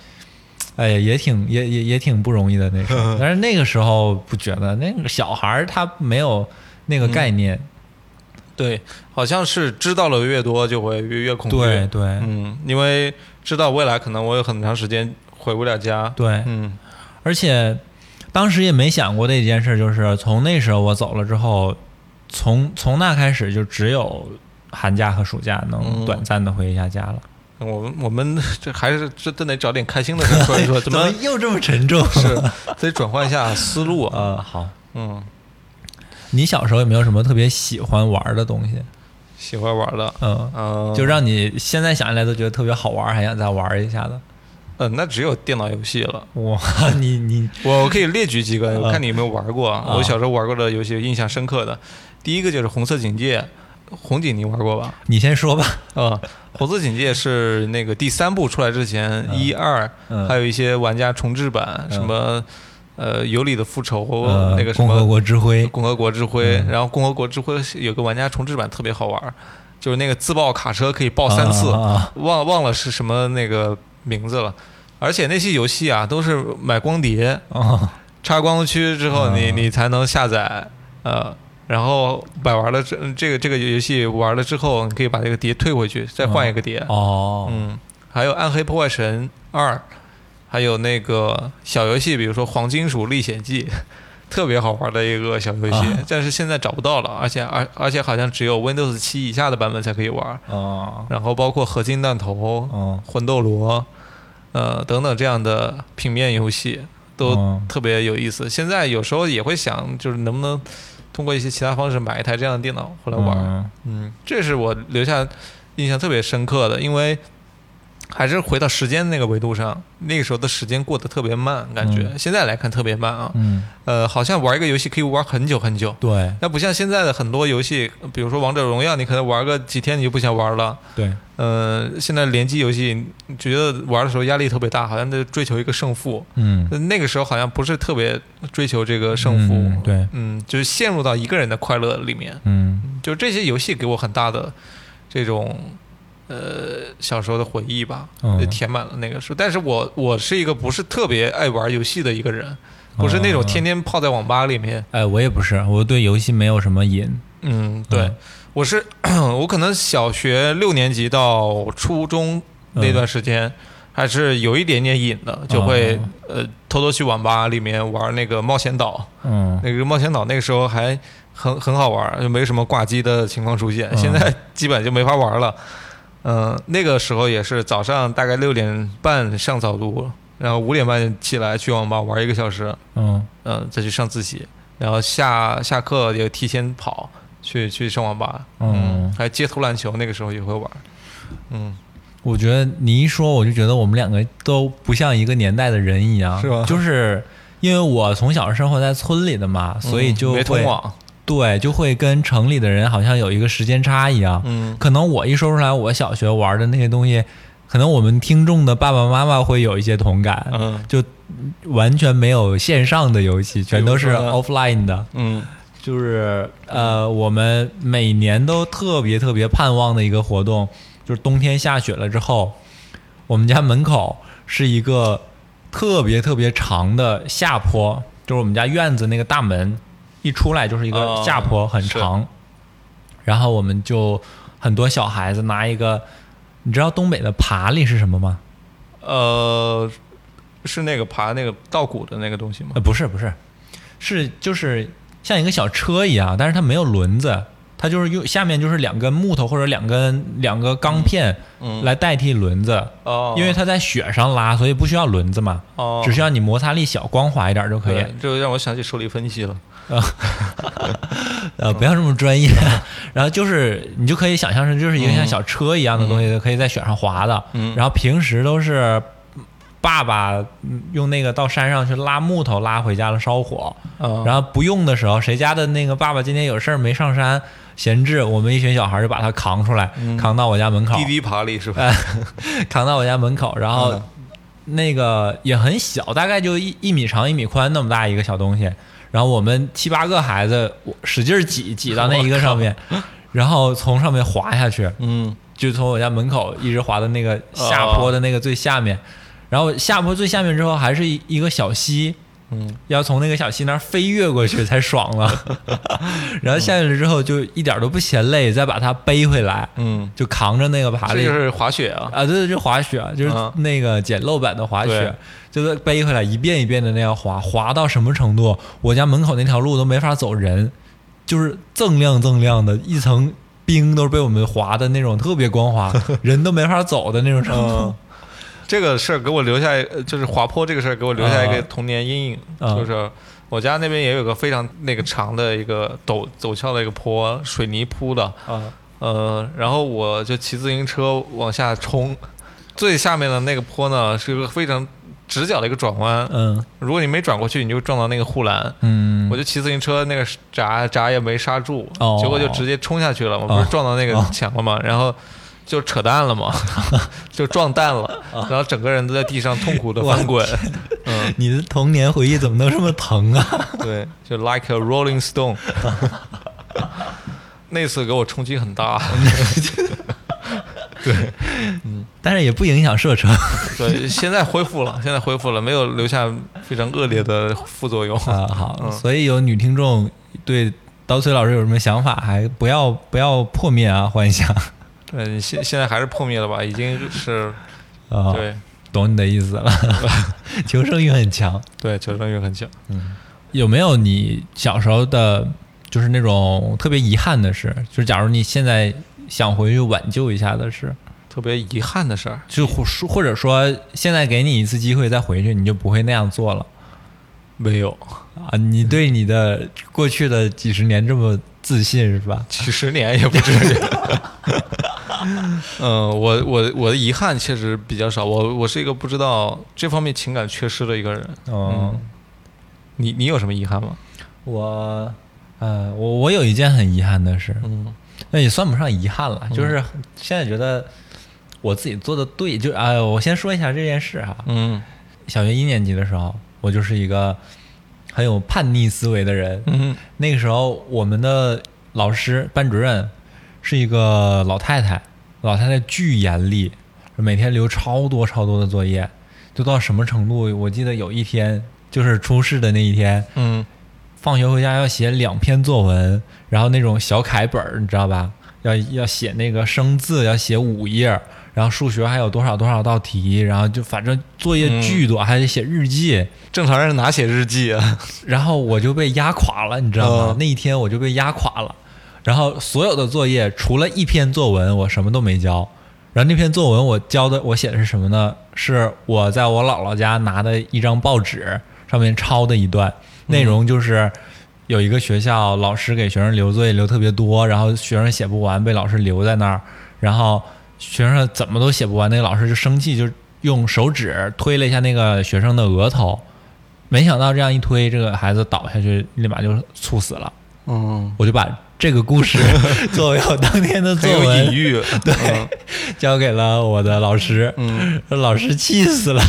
哎呀，也挺也也也挺不容易的那时候，但是那个时候不觉得，那个小孩儿他没有那个概念，对，好像是知道了越多就会越越恐惧，对对、嗯，因为知道未来可能我有很长时间回不了家，对，嗯。而且当时也没想过的一件事，就是从那时候我走了之后，从从那开始就只有寒假和暑假能嗯短暂的回一下家了。我们我们这还是这真得找点开心的事说一说，怎么又这么沉重？是得转换一下思路啊？呃，好，嗯，你小时候有没有什么特别喜欢玩的东西？喜欢玩的，嗯，嗯，就让你现在想起来都觉得特别好玩，还想再玩一下的。嗯，那只有电脑游戏了。哇，你你 我可以列举几个，嗯我看你有没有玩过我小时候玩过的游戏，印象深刻的，第一个就是《红色警戒》，红警你玩过吧？你先说吧。啊，红色警戒是那个第三部出来之前，一二，嗯，还有一些玩家重置版，嗯什么呃尤里的复仇，呃那个什么共和么国之辉，共和国之辉，嗯。然后共和国之辉有个玩家重置版特别好玩，就是那个自爆卡车可以爆三次，忘忘了是什么那个名字了。而且那些游戏啊，都是买光碟，哦插光驱之后你，嗯你才能下载，呃，然后买完了这这个这个游戏玩了之后，你可以把这个碟退回去，再换一个碟。哦，嗯，还有《暗黑破坏神二》，还有那个小游戏，比如说《黄金鼠历险记》，特别好玩的一个小游戏，啊但是现在找不到了，而且而而且好像只有 Windows 七以下的版本才可以玩。啊然后包括合金弹头、哦魂斗罗，呃等等这样的平面游戏都哦特别有意思。现在有时候也会想，就是能不能通过一些其他方式买一台这样的电脑回来玩。嗯嗯，这是我留下印象特别深刻的，因为还是回到时间那个维度上，那个时候的时间过得特别慢，感觉、嗯现在来看特别慢啊。嗯，呃，好像玩一个游戏可以玩很久很久，对那不像现在的很多游戏，比如说王者荣耀，你可能玩个几天你就不想玩了。对，呃，现在联机游戏，觉得玩的时候压力特别大，好像在追求一个胜负。嗯，那个时候好像不是特别追求这个胜负，嗯对，嗯，就是陷入到一个人的快乐里面。嗯就这些游戏给我很大的这种呃小时候的回忆吧，嗯就填满了那个时候。但是我我是一个不是特别爱玩游戏的一个人，不是那种天天泡在网吧里面。哎，我也不是，我对游戏没有什么瘾。嗯，对，嗯我是 我可能小学六年级到初中那段时间。还是有一点点瘾的，就会、呃偷偷去网吧里面玩那个冒险岛，嗯那个冒险岛那个时候还很很好玩，就没什么挂机的情况出现。嗯现在基本就没法玩了。嗯、那个时候也是早上大概六点半上早读，然后五点半起来去网吧玩一个小时，嗯。嗯、再去上自习，然后下下课也提前跑去去上网吧，嗯还街头篮球那个时候也会玩，嗯，我觉得你一说，我就觉得我们两个都不像一个年代的人一样，是吧就是因为我从小生活在村里的嘛，所以就嗯没通会网，对，就会跟城里的人好像有一个时间差一样。嗯。可能我一说出来，我小学玩的那些东西，可能我们听众的爸爸妈妈会有一些同感，嗯。就完全没有线上的游戏，全都是 offline 的。嗯。就是呃，我们每年都特别特别盼望的一个活动，就是冬天下雪了之后，我们家门口是一个特别特别长的下坡，就是我们家院子那个大门一出来就是一个哦下坡，很长。然后我们就很多小孩子拿一个，你知道东北的爬犁是什么吗？呃，是那个爬那个稻谷的那个东西吗？呃，不是不是，是就是像一个小车一样，但是它没有轮子，它就是用下面就是两根木头或者两根两个钢片嗯来代替轮子，哦，因为它在雪上拉，所以不需要轮子嘛，哦只需要你摩擦力小、光滑一点就可以。对，这让我想起受力分析了。呃，不要这么专业。然后就是你就可以想象成就是一个像小车一样的东西，可以在雪上滑的。嗯然后平时都是爸爸嗯用那个到山上去拉木头拉回家了烧火，嗯然后不用的时候，谁家的那个爸爸今天有事儿没上山闲置，我们一群小孩就把它扛出来，扛到我家门口，滴滴爬犁是吧？哎，扛到我家门口，然后嗯那个也很小，大概就一一米长一米宽那么大一个小东西，然后我们七八个孩子我使劲儿挤挤到那一个上面，然后从上面滑下去，嗯。就从我家门口一直滑到那个下坡的那个最下面，然后下坡最下面之后还是一一个小溪，嗯，要从那个小溪那儿飞跃过去才爽了，然后下去了之后就一点都不嫌累，再把它背回来，嗯，就扛着那个爬犁。这就是滑雪啊。啊，对对，就滑雪，就是嗯。那个简陋版的滑雪。对，就是背回来一遍一遍的那样滑，滑到什么程度？我家门口那条路都没法走人，就是锃亮锃亮的一层冰都是被我们滑的那种特别光滑，人都没法走的那种程度嗯。，这个事儿给我留下，呃就是滑坡这个事儿给我留下一个啊童年阴影，啊就是我家那边也有个非常那个长的一个陡陡峭的一个坡，水泥铺的，啊呃，然后我就骑自行车往下冲，最下面的那个坡呢是一个非常直角的一个转弯，嗯如果你没转过去，你就撞到那个护栏。嗯，我就骑自行车，那个闸闸也没刹住，哦结果就直接冲下去了。我不哦是撞到那个哦墙了吗？然后就扯淡了嘛，就撞蛋了，哦然后整个人都在地上痛苦的翻滚。嗯，你的童年回忆怎么能这么疼啊？对，就 like a rolling stone。那次给我冲击很大，但是也不影响射程 对，现在恢复了，现在恢复了，没有留下非常恶劣的副作用。啊。好，嗯所以有女听众对刀崔老师有什么想法，还不要不要破灭啊幻想对，现现在还是破灭了吧？已经是啊。对懂你的意思了，求生欲很强。对，求生欲很强。嗯有没有你小时候的，就是那种特别遗憾的事？就是假如你现在想回去挽救一下的事，特别遗憾的事儿，就或说或者说现在给你一次机会再回去，你就不会那样做了没有啊？你对你的过去的几十年这么自信是吧？几十年也不至于。嗯，我我我的遗憾确实比较少，我我是一个不知道这方面情感缺失的一个人。嗯、你你有什么遗憾吗？我，呃，我我有一件很遗憾的事，嗯那也算不上遗憾了，就是现在觉得我自己做的对，就哎、我先说一下这件事哈。嗯小学一年级的时候，我就是一个很有叛逆思维的人。嗯那个时候，我们的老师班主任是一个老太太，老太太巨严厉，每天留超多超多的作业，就到什么程度？我记得有一天就是出事的那一天，嗯放学回家要写两篇作文，然后那种小楷本儿，你知道吧？要要写那个生字，要写五页，然后数学还有多少多少道题，然后就反正作业巨多，还得写日记。正常人哪写日记啊？然后我就被压垮了，你知道吗？哦那一天我就被压垮了。然后所有的作业除了一篇作文，我什么都没交。然后那篇作文我交的，我写的是什么呢？是我在我姥姥家拿的一张报纸上面抄的一段，内容就是有一个学校老师给学生留作业留特别多，然后学生写不完，被老师留在那儿，然后学生怎么都写不完，那个老师就生气，就用手指推了一下那个学生的额头，没想到这样一推，这个孩子倒下去，立马就猝死了。嗯，我就把这个故事作为我当天的作很有隐文喻。对，交给了我的老师，嗯 老师气死了。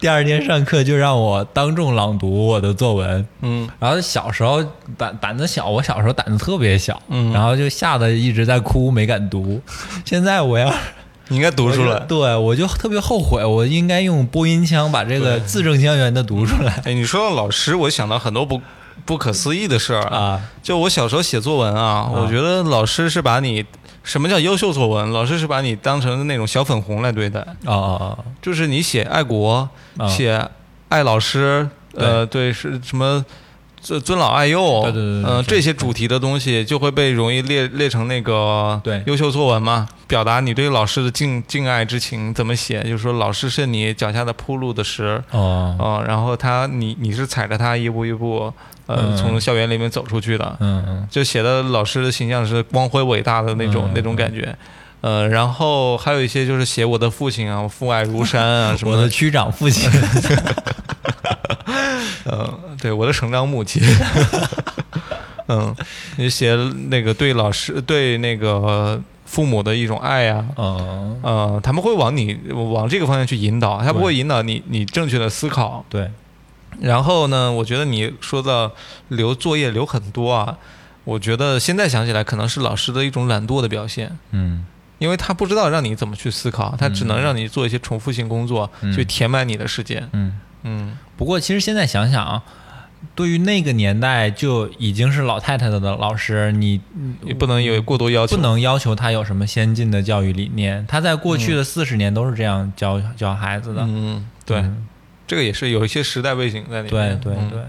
第二天上课就让我当众朗读我的作文。嗯然后小时候胆胆子小，我小时候胆子特别小，嗯然后就吓得一直在哭，没敢读。现在我要你应该读出来。对我就特别后悔，我应该用播音腔把这个字正腔圆的读出来哎，你说到老师，我想到很多不不可思议的事儿。啊。就我小时候写作文啊，我觉得老师是把你什么叫优秀作文？老师是把你当成那种小粉红来对待，哦哦就是你写爱国，哦，写爱老师，呃，对，是什么尊尊老爱幼，对对对对嗯、是这些主题的东西就会被容易列列成那个对。优秀作文嘛，表达你对老师的敬敬爱之情，怎么写？就是说老师是你脚下的铺路的石，哦，哦、然后他你你是踩着他一步一步，呃，嗯。从校园里面走出去的，嗯嗯。就写的老师的形象是光辉伟大的那种、嗯那种感觉。呃，然后还有一些就是写我的父亲啊，我父爱如山啊什么的。我的，区长父亲，呃，对我的成长母亲，嗯，你写那个对老师对那个父母的一种爱呀、嗯，呃，他们会往你往这个方向去引导，他不会引导你你正确的思考。对，然后呢，我觉得你说到留作业留很多啊，我觉得现在想起来可能是老师的一种懒惰的表现。嗯因为他不知道让你怎么去思考，他只能让你做一些重复性工作，嗯去填满你的时间。嗯。嗯，不过其实现在想想啊，对于那个年代就已经是老太太的老师，你也不能有过多要求。不能要求他有什么先进的教育理念。他在过去的四十年都是这样教教孩子的。嗯，对，嗯这个也是有一些时代背景在里对面。对对对，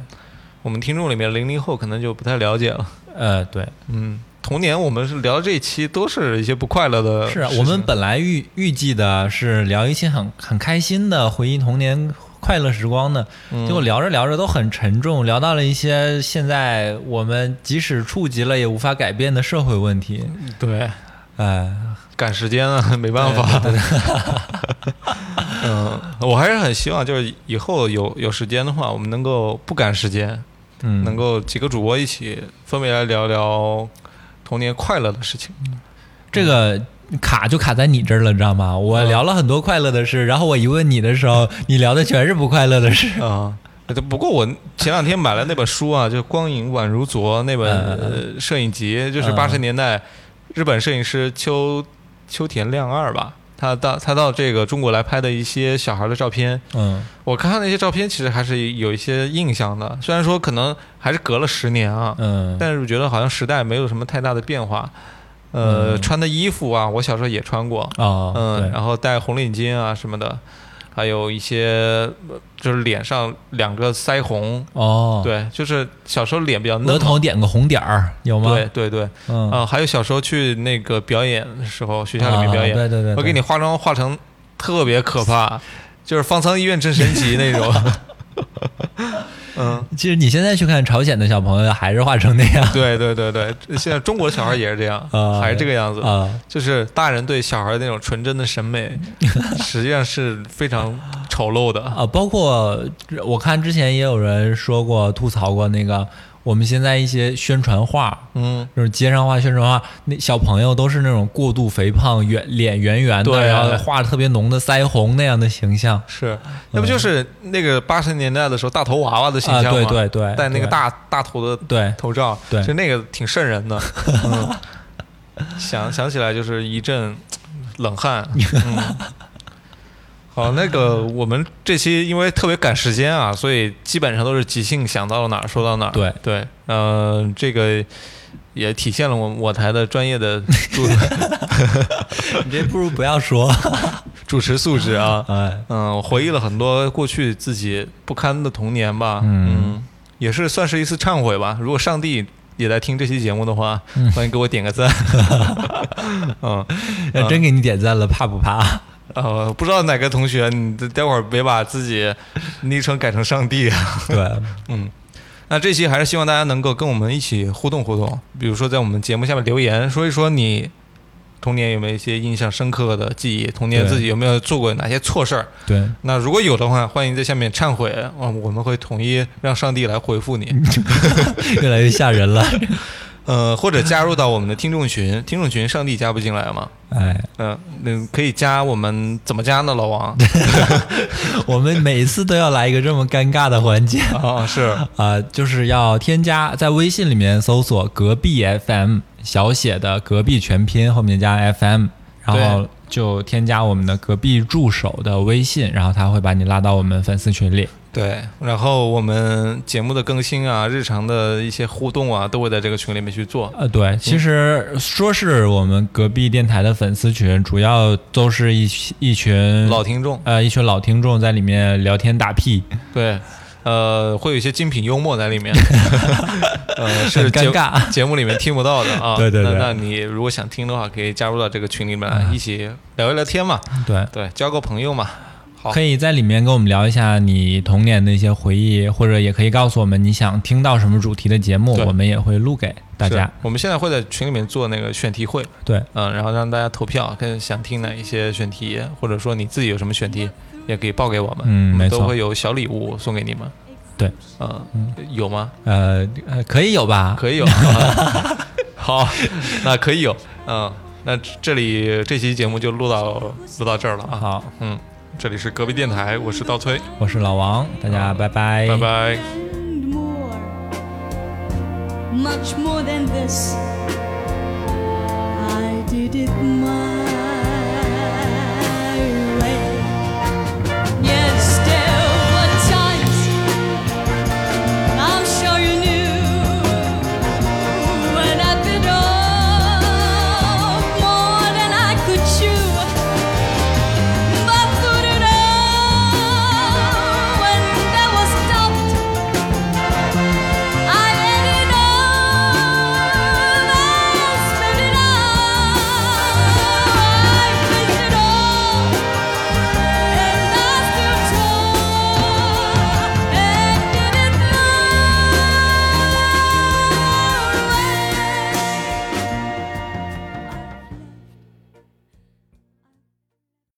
我们听众里面零零后可能就不太了解了。呃，对，嗯，童年我们是聊这一期都是一些不快乐的。是啊我们本来预预计的是聊一些很很开心的回忆童年快乐时光的，嗯结果聊着聊着都很沉重，聊到了一些现在我们即使触及了也无法改变的社会问题。对哎，赶时间啊，没办法。嗯，我还是很希望，就是以后有有时间的话，我们能够不赶时间，嗯，能够几个主播一起分别来聊聊童年快乐的事情。这个卡就卡在你这儿了，你知道吗？我聊了很多快乐的事，然后我一问你的时候，你聊的全是不快乐的事。啊。不过我前两天买了那本书啊，就《光影宛如昨》那本摄影集，就是嗯八十年代日本摄影师秋秋田亮二吧，他到他到这个中国来拍的一些小孩的照片。嗯我看那些照片，其实还是有一些印象的，虽然说可能还是隔了十年啊，嗯，但是我觉得好像时代没有什么太大的变化。呃，嗯穿的衣服啊，我小时候也穿过，哦，嗯，然后戴红领巾啊什么的，还有一些呃就是脸上两个腮红，哦，，对，就是小时候脸比较嫩额。头点个红点儿有吗？对，对对，嗯，啊、还有小时候去那个表演的时候，学校里面表演，啊对对对，我给你化妆化成特别可怕，就是方舱医院真神奇那种。嗯，其实你现在去看朝鲜的小朋友，还是画成那样对对对对，现在中国的小孩也是这样，啊 还是这个样子。啊。就是大人对小孩那种纯真的审美，实际上是非常丑陋的。啊，包括我看之前也有人说过吐槽过那个我们现在一些宣传画，嗯，就是街上画宣传画，那小朋友都是那种过度肥胖、圆脸圆圆的，对然后画特别浓的腮红那样的形象。是，那不就是那个八十年代的时候大头娃娃的形啊，象吗？对对对，对戴那个大大头的对。头罩，对。就那个挺瘆人的。嗯，想想起来就是一阵冷汗。嗯，好，那个 我们这期因为特别赶时间啊，所以基本上都是即兴想到了哪儿说到哪儿。对对，呃，这个也体现了我我台的专业的 主你这不如不要说，主持素质啊。哎，嗯，我回忆了很多过去自己不堪的童年吧。嗯也是算是一次忏悔吧。如果上帝也在听这期节目的话，嗯欢迎给我点个赞。嗯，要真给你点赞了，怕不怕？呃，不知道哪个同学，你待会儿别把自己昵称改成上帝啊。对，嗯，那这期还是希望大家能够跟我们一起互动互动，比如说在我们节目下面留言，说一说你童年有没有一些印象深刻的记忆，童年自己有没有做过哪些错事儿。对，那如果有的话，欢迎在下面忏悔，啊，我们会统一让上帝来回复你。越来越吓人了。呃，或者加入到我们的听众群，听众群上帝加不进来吗？哎，嗯、那可以加我们怎么加呢？老王 我们每次都要来一个这么尴尬的环节啊，是啊、就是要添加在微信里面搜索“隔壁 FM”，小写的“隔壁”全拼后面加 FM，然后就添加我们的隔壁助手的微信，然后他会把你拉到我们粉丝群里。对。然后我们节目的更新啊，日常的一些互动啊，都会在这个群里面去做。呃，对，其实说是我们隔壁电台的粉丝群，主要都是一一群老听众，呃一群老听众在里面聊天打屁。对，呃，会有一些精品幽默在里面，呃，是很尴节尬节目里面听不到的啊。对对对那那你如果想听的话，可以加入到这个群里面来，嗯一起聊一聊天嘛，对，对，交个朋友嘛。好可以在里面跟我们聊一下你童年的一些回忆，或者也可以告诉我们你想听到什么主题的节目，我们也会录给大家。我们现在会在群里面做那个选题会，对，嗯，然后让大家投票，看想听哪一些选题，或者说你自己有什么选题，也可以报给我们，我们嗯都会有小礼物送给你们。对，嗯，有吗？呃，呃可以有吧？可以有。好，那可以有。嗯，那这里这期节目就录到录到这儿了啊。好，嗯，这里是隔壁电台，我是刀崔，我是老王，大家拜拜，拜拜。much more than this. I did it my